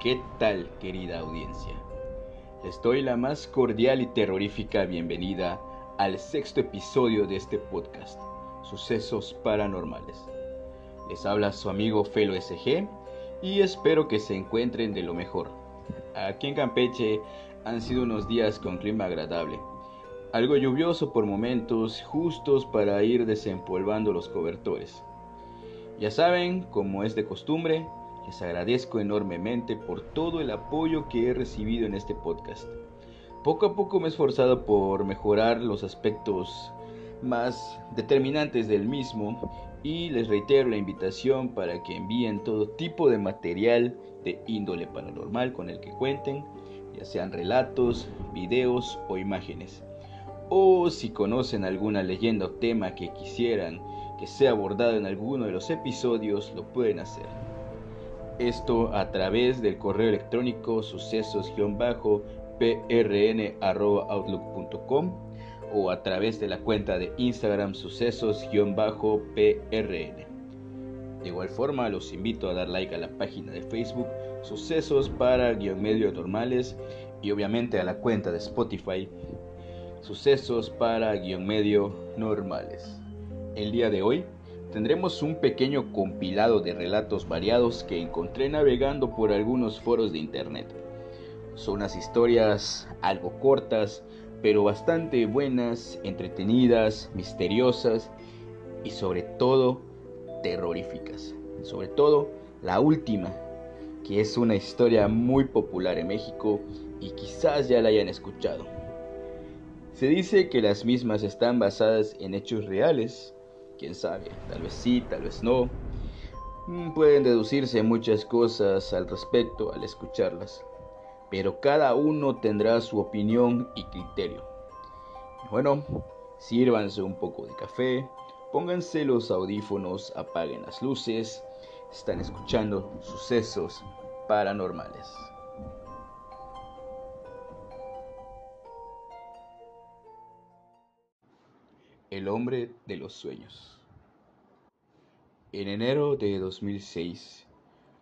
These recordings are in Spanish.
¿Qué tal, querida audiencia? Les doy la más cordial y terrorífica bienvenida al sexto episodio de este podcast, Sucesos Paranormales. Les habla su amigo Felo SG y espero que se encuentren de lo mejor. Aquí en Campeche han sido unos días con clima agradable, algo lluvioso por momentos, justos para ir desempolvando los cobertores. Ya saben, como es de costumbre, les agradezco enormemente por todo el apoyo que he recibido en este podcast. Poco a poco me he esforzado por mejorar los aspectos más determinantes del mismo y les reitero la invitación para que envíen todo tipo de material de índole paranormal con el que cuenten, ya sean relatos, videos o imágenes. O si conocen alguna leyenda o tema que quisieran que sea abordado en alguno de los episodios, lo pueden hacer. Esto a través del correo electrónico sucesos-prn.outlook.com o a través de la cuenta de Instagram sucesos-prn. De igual forma, los invito a dar like a la página de Facebook Sucesos para guion medio normales y obviamente a la cuenta de Spotify Sucesos para guion medio normales. El día de hoy tendremos un pequeño compilado de relatos variados que encontré navegando por algunos foros de internet. Son unas historias algo cortas, pero bastante buenas, entretenidas, misteriosas y sobre todo terroríficas. Sobre todo la última, que es una historia muy popular en México y quizás ya la hayan escuchado. Se dice que las mismas están basadas en hechos reales quién sabe, tal vez sí, tal vez no. Mm, pueden deducirse muchas cosas al respecto al escucharlas, pero cada uno tendrá su opinión y criterio. Bueno, sírvanse un poco de café, pónganse los audífonos, apaguen las luces, están escuchando sucesos paranormales. El hombre de los sueños. En enero de 2006,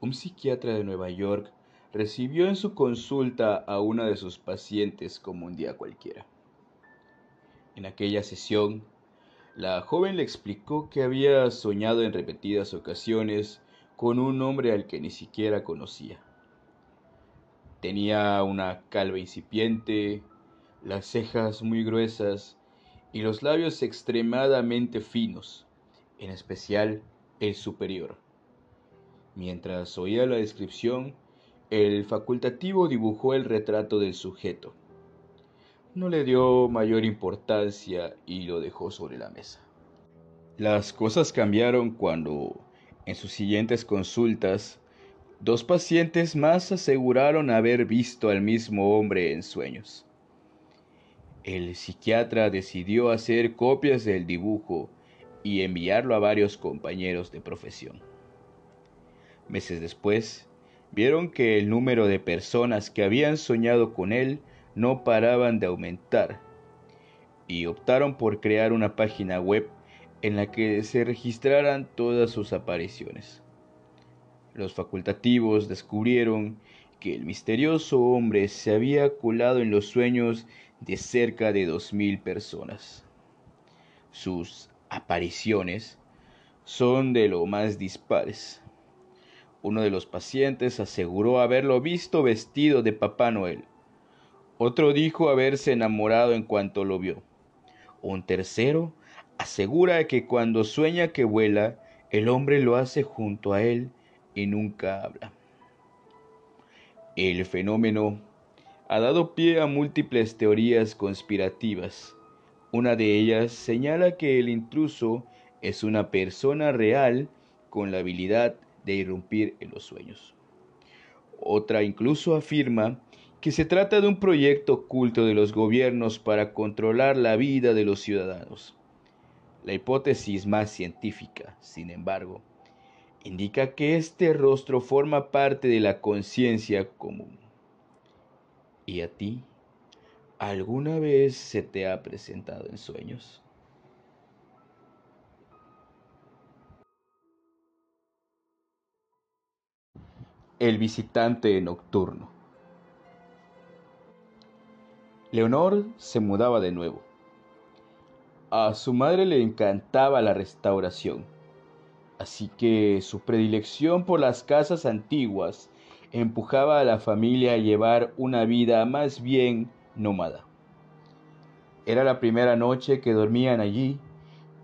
un psiquiatra de Nueva York recibió en su consulta a una de sus pacientes como un día cualquiera. En aquella sesión, la joven le explicó que había soñado en repetidas ocasiones con un hombre al que ni siquiera conocía. Tenía una calva incipiente, las cejas muy gruesas y los labios extremadamente finos, en especial el superior. Mientras oía la descripción, el facultativo dibujó el retrato del sujeto. No le dio mayor importancia y lo dejó sobre la mesa. Las cosas cambiaron cuando, en sus siguientes consultas, dos pacientes más aseguraron haber visto al mismo hombre en sueños. El psiquiatra decidió hacer copias del dibujo y enviarlo a varios compañeros de profesión. Meses después, vieron que el número de personas que habían soñado con él no paraban de aumentar y optaron por crear una página web en la que se registraran todas sus apariciones. Los facultativos descubrieron que el misterioso hombre se había colado en los sueños de cerca de dos mil personas. Sus apariciones son de lo más dispares. Uno de los pacientes aseguró haberlo visto vestido de Papá Noel. Otro dijo haberse enamorado en cuanto lo vio. Un tercero asegura que cuando sueña que vuela, el hombre lo hace junto a él y nunca habla. El fenómeno ha dado pie a múltiples teorías conspirativas. Una de ellas señala que el intruso es una persona real con la habilidad de irrumpir en los sueños. Otra incluso afirma que se trata de un proyecto oculto de los gobiernos para controlar la vida de los ciudadanos. La hipótesis más científica, sin embargo, indica que este rostro forma parte de la conciencia común. ¿Y a ti? ¿Alguna vez se te ha presentado en sueños? El visitante nocturno. Leonor se mudaba de nuevo. A su madre le encantaba la restauración, así que su predilección por las casas antiguas empujaba a la familia a llevar una vida más bien nómada. Era la primera noche que dormían allí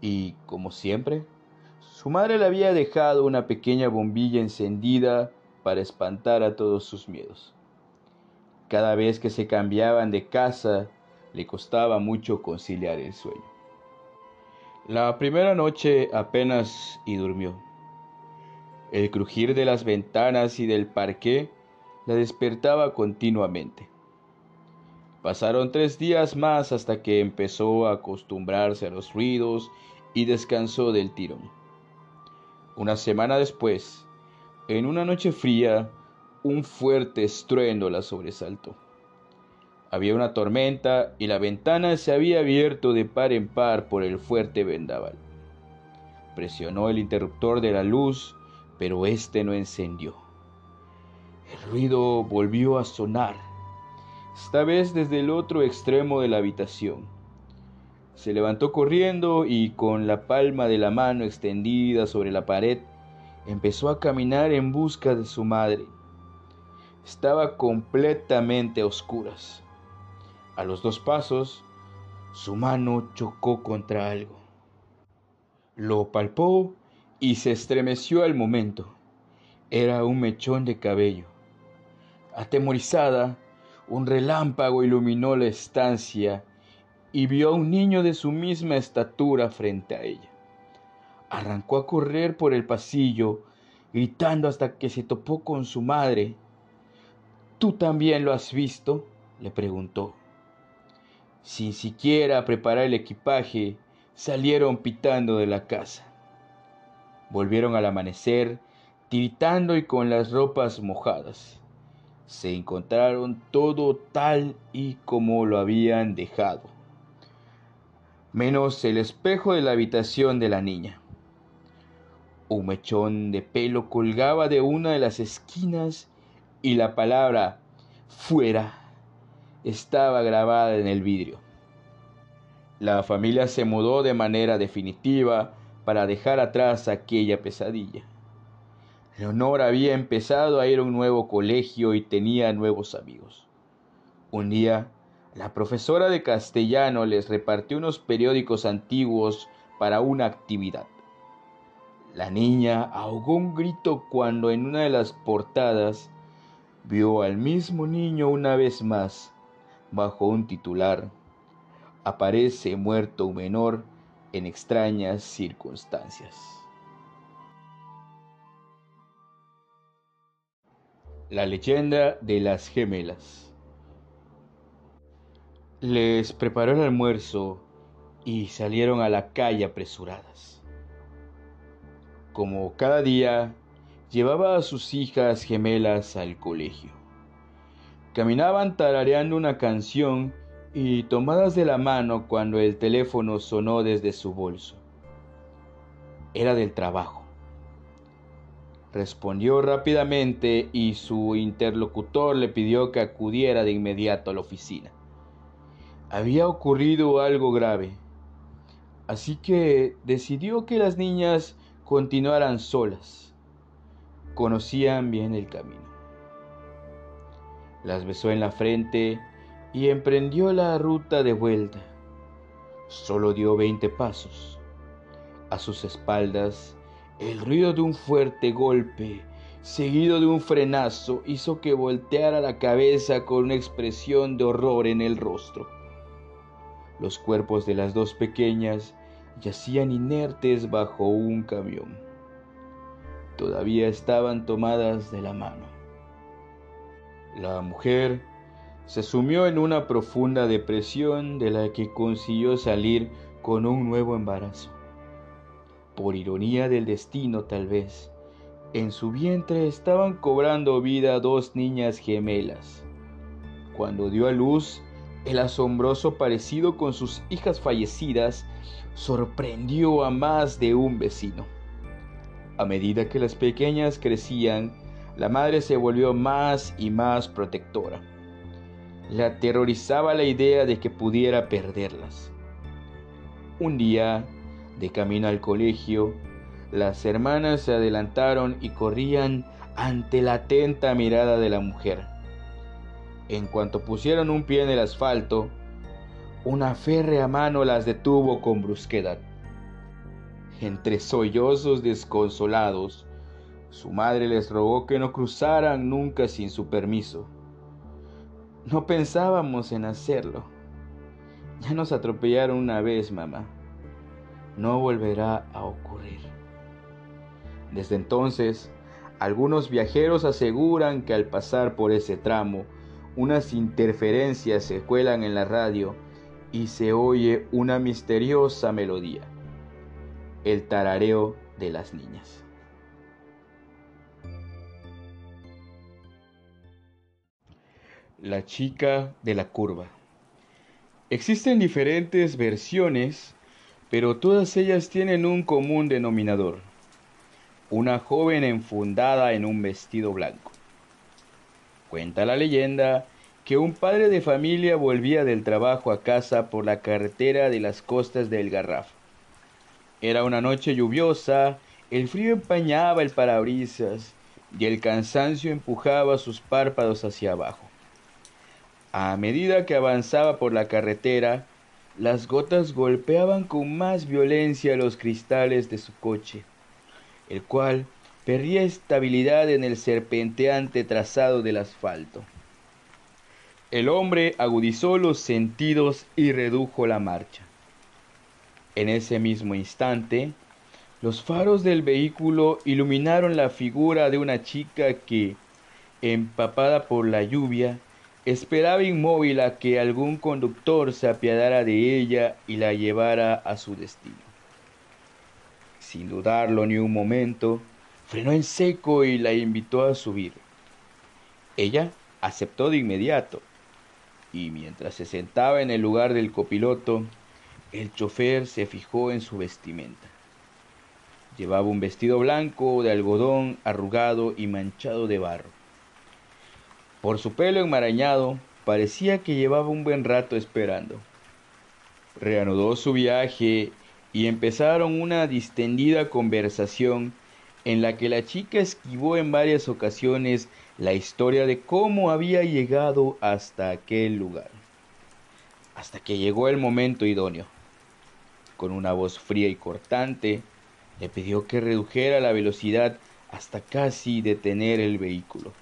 y, como siempre, su madre le había dejado una pequeña bombilla encendida para espantar a todos sus miedos. Cada vez que se cambiaban de casa, le costaba mucho conciliar el sueño. La primera noche apenas y durmió. El crujir de las ventanas y del parqué la despertaba continuamente. Pasaron tres días más hasta que empezó a acostumbrarse a los ruidos y descansó del tirón. Una semana después, en una noche fría, un fuerte estruendo la sobresaltó. Había una tormenta y la ventana se había abierto de par en par por el fuerte vendaval. Presionó el interruptor de la luz, pero éste no encendió. El ruido volvió a sonar esta vez desde el otro extremo de la habitación. Se levantó corriendo y con la palma de la mano extendida sobre la pared, empezó a caminar en busca de su madre. Estaba completamente a oscuras. A los dos pasos, su mano chocó contra algo. Lo palpó y se estremeció al momento. Era un mechón de cabello. Atemorizada, un relámpago iluminó la estancia y vio a un niño de su misma estatura frente a ella. Arrancó a correr por el pasillo, gritando hasta que se topó con su madre. ¿Tú también lo has visto? le preguntó. Sin siquiera preparar el equipaje, salieron pitando de la casa. Volvieron al amanecer, tiritando y con las ropas mojadas se encontraron todo tal y como lo habían dejado, menos el espejo de la habitación de la niña. Un mechón de pelo colgaba de una de las esquinas y la palabra fuera estaba grabada en el vidrio. La familia se mudó de manera definitiva para dejar atrás aquella pesadilla. Leonor había empezado a ir a un nuevo colegio y tenía nuevos amigos. Un día, la profesora de castellano les repartió unos periódicos antiguos para una actividad. La niña ahogó un grito cuando en una de las portadas vio al mismo niño una vez más bajo un titular. Aparece muerto un menor en extrañas circunstancias. La leyenda de las gemelas. Les preparó el almuerzo y salieron a la calle apresuradas. Como cada día, llevaba a sus hijas gemelas al colegio. Caminaban tarareando una canción y tomadas de la mano cuando el teléfono sonó desde su bolso. Era del trabajo. Respondió rápidamente y su interlocutor le pidió que acudiera de inmediato a la oficina. Había ocurrido algo grave, así que decidió que las niñas continuaran solas. Conocían bien el camino. Las besó en la frente y emprendió la ruta de vuelta. Solo dio veinte pasos. A sus espaldas el ruido de un fuerte golpe, seguido de un frenazo, hizo que volteara la cabeza con una expresión de horror en el rostro. Los cuerpos de las dos pequeñas yacían inertes bajo un camión. Todavía estaban tomadas de la mano. La mujer se sumió en una profunda depresión de la que consiguió salir con un nuevo embarazo. Por ironía del destino tal vez, en su vientre estaban cobrando vida dos niñas gemelas. Cuando dio a luz, el asombroso parecido con sus hijas fallecidas sorprendió a más de un vecino. A medida que las pequeñas crecían, la madre se volvió más y más protectora. Le aterrorizaba la idea de que pudiera perderlas. Un día, de camino al colegio, las hermanas se adelantaron y corrían ante la atenta mirada de la mujer. En cuanto pusieron un pie en el asfalto, una férrea mano las detuvo con brusquedad. Entre sollozos desconsolados, su madre les rogó que no cruzaran nunca sin su permiso. No pensábamos en hacerlo. Ya nos atropellaron una vez, mamá. No volverá a ocurrir. Desde entonces, algunos viajeros aseguran que al pasar por ese tramo, unas interferencias se cuelan en la radio y se oye una misteriosa melodía, el tarareo de las niñas. La chica de la curva. Existen diferentes versiones, pero todas ellas tienen un común denominador. Una joven enfundada en un vestido blanco. Cuenta la leyenda que un padre de familia volvía del trabajo a casa por la carretera de las costas del Garraf. Era una noche lluviosa, el frío empañaba el parabrisas y el cansancio empujaba sus párpados hacia abajo. A medida que avanzaba por la carretera, las gotas golpeaban con más violencia los cristales de su coche, el cual perdía estabilidad en el serpenteante trazado del asfalto. El hombre agudizó los sentidos y redujo la marcha. En ese mismo instante, los faros del vehículo iluminaron la figura de una chica que, empapada por la lluvia, esperaba inmóvil a que algún conductor se apiadara de ella y la llevara a su destino. Sin dudarlo ni un momento, frenó en seco y la invitó a subir. Ella aceptó de inmediato y mientras se sentaba en el lugar del copiloto, el chofer se fijó en su vestimenta. Llevaba un vestido blanco de algodón arrugado y manchado de barro. Por su pelo enmarañado, parecía que llevaba un buen rato esperando. Reanudó su viaje y empezaron una distendida conversación en la que la chica esquivó en varias ocasiones la historia de cómo había llegado hasta aquel lugar, hasta que llegó el momento idóneo. Con una voz fría y cortante, le pidió que redujera la velocidad hasta casi detener el vehículo.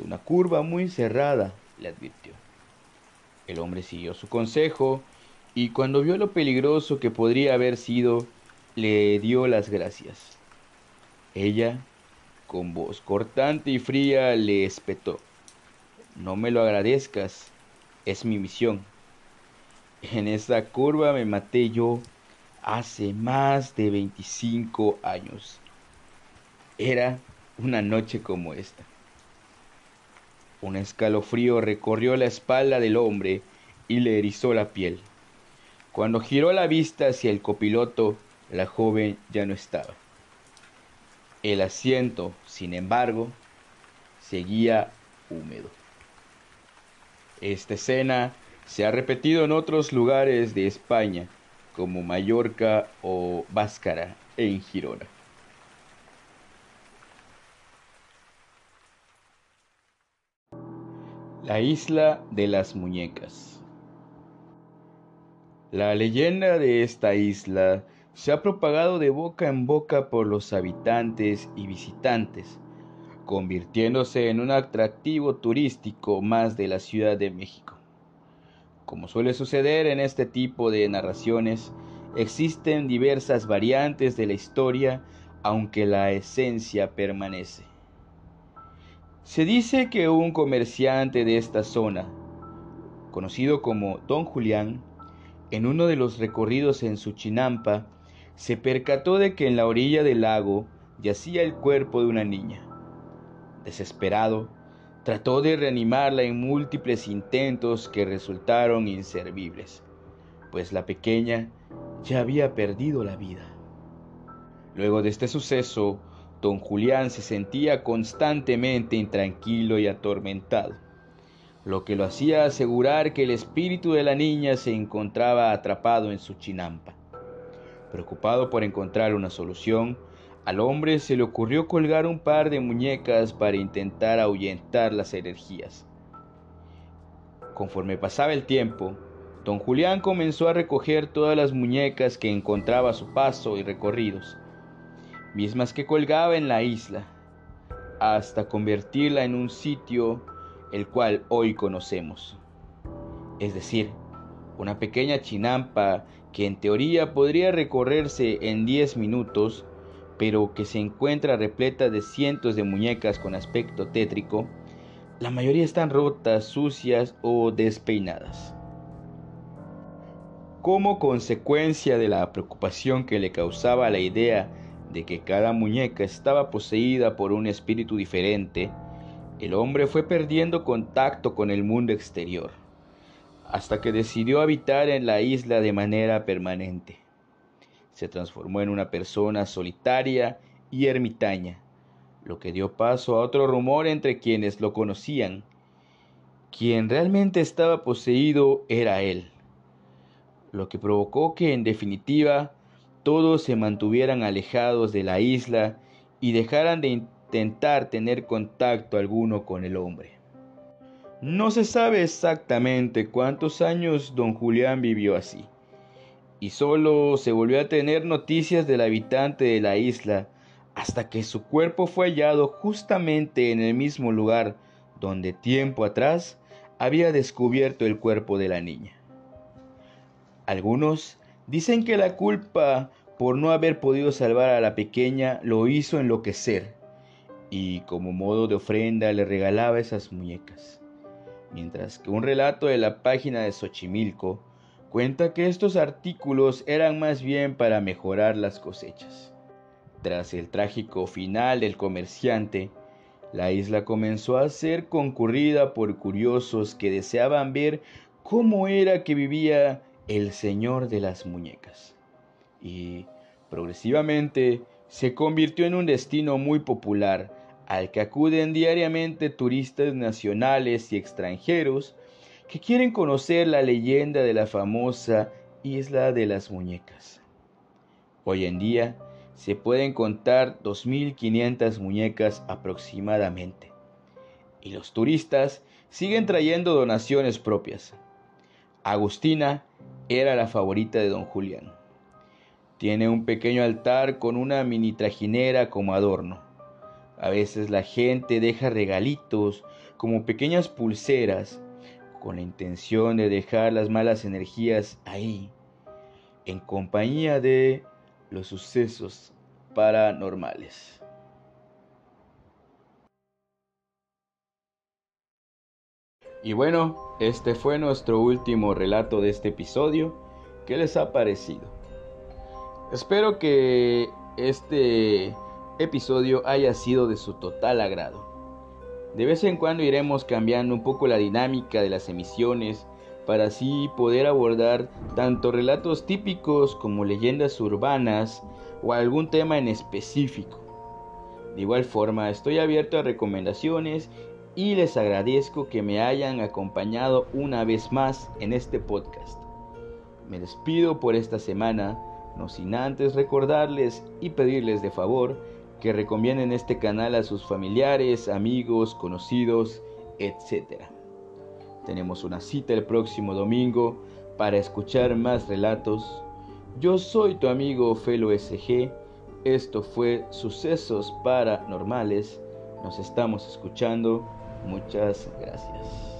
Una curva muy cerrada, le advirtió. El hombre siguió su consejo y cuando vio lo peligroso que podría haber sido, le dio las gracias. Ella con voz cortante y fría le espetó. No me lo agradezcas, es mi misión. En esa curva me maté yo hace más de 25 años. Era una noche como esta. Un escalofrío recorrió la espalda del hombre y le erizó la piel. Cuando giró la vista hacia el copiloto, la joven ya no estaba. El asiento, sin embargo, seguía húmedo. Esta escena se ha repetido en otros lugares de España, como Mallorca o Báscara en Girona. La isla de las muñecas. La leyenda de esta isla se ha propagado de boca en boca por los habitantes y visitantes, convirtiéndose en un atractivo turístico más de la Ciudad de México. Como suele suceder en este tipo de narraciones, existen diversas variantes de la historia, aunque la esencia permanece. Se dice que un comerciante de esta zona, conocido como Don Julián, en uno de los recorridos en su chinampa, se percató de que en la orilla del lago yacía el cuerpo de una niña. Desesperado, trató de reanimarla en múltiples intentos que resultaron inservibles, pues la pequeña ya había perdido la vida. Luego de este suceso, don Julián se sentía constantemente intranquilo y atormentado, lo que lo hacía asegurar que el espíritu de la niña se encontraba atrapado en su chinampa. Preocupado por encontrar una solución, al hombre se le ocurrió colgar un par de muñecas para intentar ahuyentar las energías. Conforme pasaba el tiempo, don Julián comenzó a recoger todas las muñecas que encontraba a su paso y recorridos, mismas que colgaba en la isla, hasta convertirla en un sitio el cual hoy conocemos. Es decir, una pequeña chinampa que en teoría podría recorrerse en 10 minutos, pero que se encuentra repleta de cientos de muñecas con aspecto tétrico, la mayoría están rotas, sucias o despeinadas. Como consecuencia de la preocupación que le causaba la idea de que cada muñeca estaba poseída por un espíritu diferente, el hombre fue perdiendo contacto con el mundo exterior, hasta que decidió habitar en la isla de manera permanente se transformó en una persona solitaria y ermitaña, lo que dio paso a otro rumor entre quienes lo conocían. Quien realmente estaba poseído era él, lo que provocó que en definitiva todos se mantuvieran alejados de la isla y dejaran de intentar tener contacto alguno con el hombre. No se sabe exactamente cuántos años don Julián vivió así y solo se volvió a tener noticias del habitante de la isla hasta que su cuerpo fue hallado justamente en el mismo lugar donde tiempo atrás había descubierto el cuerpo de la niña. Algunos dicen que la culpa por no haber podido salvar a la pequeña lo hizo enloquecer y como modo de ofrenda le regalaba esas muñecas. Mientras que un relato de la página de Xochimilco cuenta que estos artículos eran más bien para mejorar las cosechas. Tras el trágico final del comerciante, la isla comenzó a ser concurrida por curiosos que deseaban ver cómo era que vivía el señor de las muñecas. Y progresivamente se convirtió en un destino muy popular al que acuden diariamente turistas nacionales y extranjeros que quieren conocer la leyenda de la famosa Isla de las Muñecas. Hoy en día se pueden contar 2.500 muñecas aproximadamente, y los turistas siguen trayendo donaciones propias. Agustina era la favorita de don Julián. Tiene un pequeño altar con una mini trajinera como adorno. A veces la gente deja regalitos como pequeñas pulseras con la intención de dejar las malas energías ahí, en compañía de los sucesos paranormales. Y bueno, este fue nuestro último relato de este episodio. ¿Qué les ha parecido? Espero que este episodio haya sido de su total agrado. De vez en cuando iremos cambiando un poco la dinámica de las emisiones para así poder abordar tanto relatos típicos como leyendas urbanas o algún tema en específico. De igual forma, estoy abierto a recomendaciones y les agradezco que me hayan acompañado una vez más en este podcast. Me despido por esta semana, no sin antes recordarles y pedirles de favor que recomienden este canal a sus familiares, amigos, conocidos, etc. Tenemos una cita el próximo domingo para escuchar más relatos. Yo soy tu amigo Felo SG. Esto fue Sucesos Paranormales. Nos estamos escuchando. Muchas gracias.